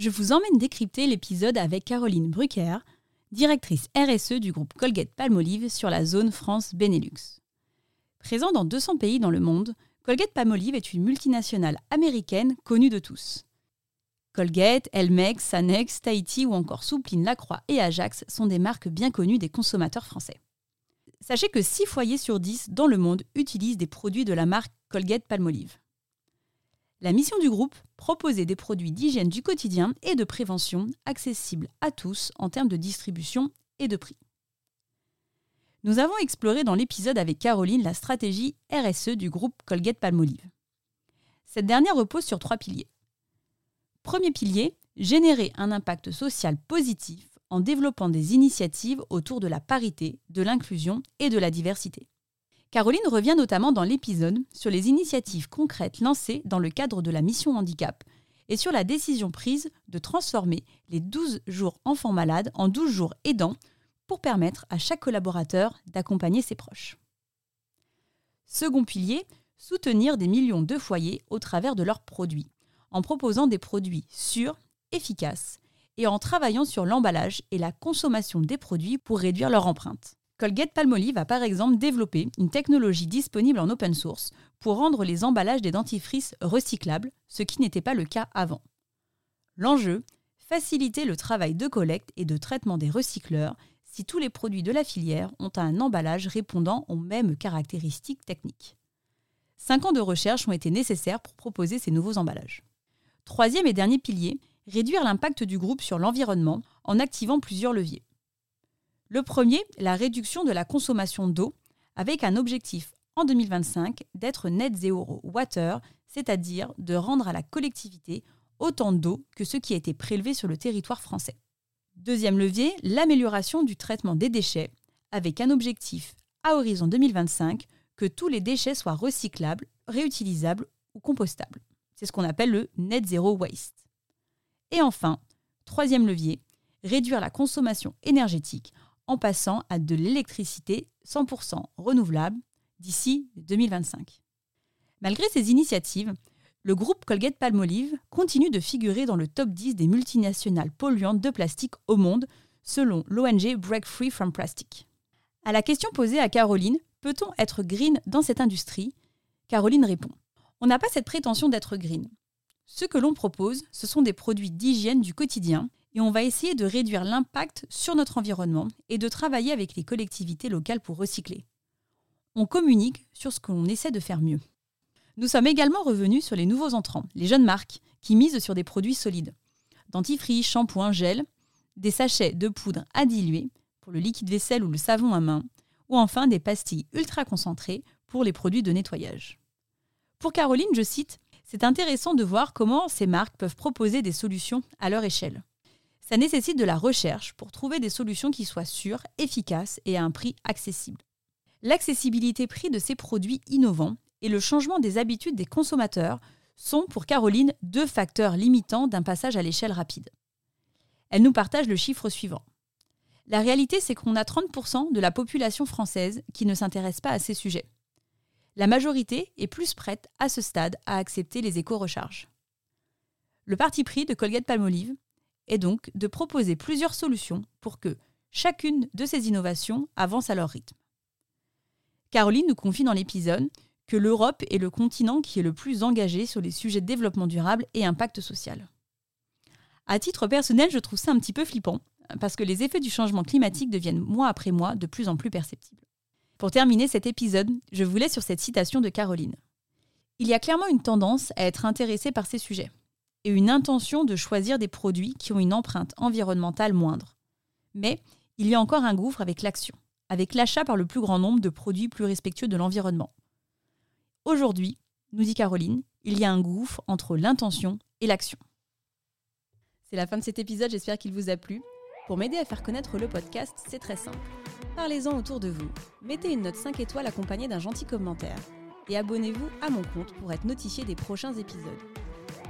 je vous emmène décrypter l'épisode avec Caroline Brucker, directrice RSE du groupe Colgate Palmolive sur la zone France-Benelux. Présent dans 200 pays dans le monde, Colgate Palmolive est une multinationale américaine connue de tous. Colgate, Elmex, Sanex, Tahiti ou encore Soupline Lacroix et Ajax sont des marques bien connues des consommateurs français. Sachez que 6 foyers sur 10 dans le monde utilisent des produits de la marque Colgate Palmolive. La mission du groupe, proposer des produits d'hygiène du quotidien et de prévention accessibles à tous en termes de distribution et de prix. Nous avons exploré dans l'épisode avec Caroline la stratégie RSE du groupe Colgate Palmolive. Cette dernière repose sur trois piliers. Premier pilier, générer un impact social positif en développant des initiatives autour de la parité, de l'inclusion et de la diversité. Caroline revient notamment dans l'épisode sur les initiatives concrètes lancées dans le cadre de la mission handicap et sur la décision prise de transformer les 12 jours enfants malades en 12 jours aidants pour permettre à chaque collaborateur d'accompagner ses proches. Second pilier, soutenir des millions de foyers au travers de leurs produits, en proposant des produits sûrs, efficaces et en travaillant sur l'emballage et la consommation des produits pour réduire leur empreinte. Colgate Palmolive a par exemple développé une technologie disponible en open source pour rendre les emballages des dentifrices recyclables, ce qui n'était pas le cas avant. L'enjeu faciliter le travail de collecte et de traitement des recycleurs si tous les produits de la filière ont un emballage répondant aux mêmes caractéristiques techniques. Cinq ans de recherche ont été nécessaires pour proposer ces nouveaux emballages. Troisième et dernier pilier, réduire l'impact du groupe sur l'environnement en activant plusieurs leviers. Le premier, la réduction de la consommation d'eau, avec un objectif en 2025 d'être net zero water, c'est-à-dire de rendre à la collectivité autant d'eau que ce qui a été prélevé sur le territoire français. Deuxième levier, l'amélioration du traitement des déchets, avec un objectif à horizon 2025 que tous les déchets soient recyclables, réutilisables ou compostables. C'est ce qu'on appelle le net zero waste. Et enfin, troisième levier, réduire la consommation énergétique en passant à de l'électricité 100% renouvelable d'ici 2025. Malgré ces initiatives, le groupe Colgate Palmolive continue de figurer dans le top 10 des multinationales polluantes de plastique au monde, selon l'ONG Break Free from Plastic. À la question posée à Caroline, peut-on être green dans cette industrie? Caroline répond On n'a pas cette prétention d'être green. Ce que l'on propose, ce sont des produits d'hygiène du quotidien et on va essayer de réduire l'impact sur notre environnement et de travailler avec les collectivités locales pour recycler. On communique sur ce qu'on essaie de faire mieux. Nous sommes également revenus sur les nouveaux entrants, les jeunes marques, qui misent sur des produits solides. Dentifrice, shampoing, gel, des sachets de poudre à diluer pour le liquide vaisselle ou le savon à main, ou enfin des pastilles ultra concentrées pour les produits de nettoyage. Pour Caroline, je cite, C'est intéressant de voir comment ces marques peuvent proposer des solutions à leur échelle. Ça nécessite de la recherche pour trouver des solutions qui soient sûres, efficaces et à un prix accessible. L'accessibilité prix de ces produits innovants et le changement des habitudes des consommateurs sont pour Caroline deux facteurs limitants d'un passage à l'échelle rapide. Elle nous partage le chiffre suivant. La réalité, c'est qu'on a 30% de la population française qui ne s'intéresse pas à ces sujets. La majorité est plus prête à ce stade à accepter les éco-recharges. Le parti pris de Colgate Palmolive est donc de proposer plusieurs solutions pour que chacune de ces innovations avance à leur rythme. Caroline nous confie dans l'épisode que l'Europe est le continent qui est le plus engagé sur les sujets de développement durable et impact social. À titre personnel, je trouve ça un petit peu flippant, parce que les effets du changement climatique deviennent mois après mois de plus en plus perceptibles. Pour terminer cet épisode, je vous laisse sur cette citation de Caroline. Il y a clairement une tendance à être intéressé par ces sujets et une intention de choisir des produits qui ont une empreinte environnementale moindre. Mais il y a encore un gouffre avec l'action, avec l'achat par le plus grand nombre de produits plus respectueux de l'environnement. Aujourd'hui, nous dit Caroline, il y a un gouffre entre l'intention et l'action. C'est la fin de cet épisode, j'espère qu'il vous a plu. Pour m'aider à faire connaître le podcast, c'est très simple. Parlez-en autour de vous. Mettez une note 5 étoiles accompagnée d'un gentil commentaire. Et abonnez-vous à mon compte pour être notifié des prochains épisodes.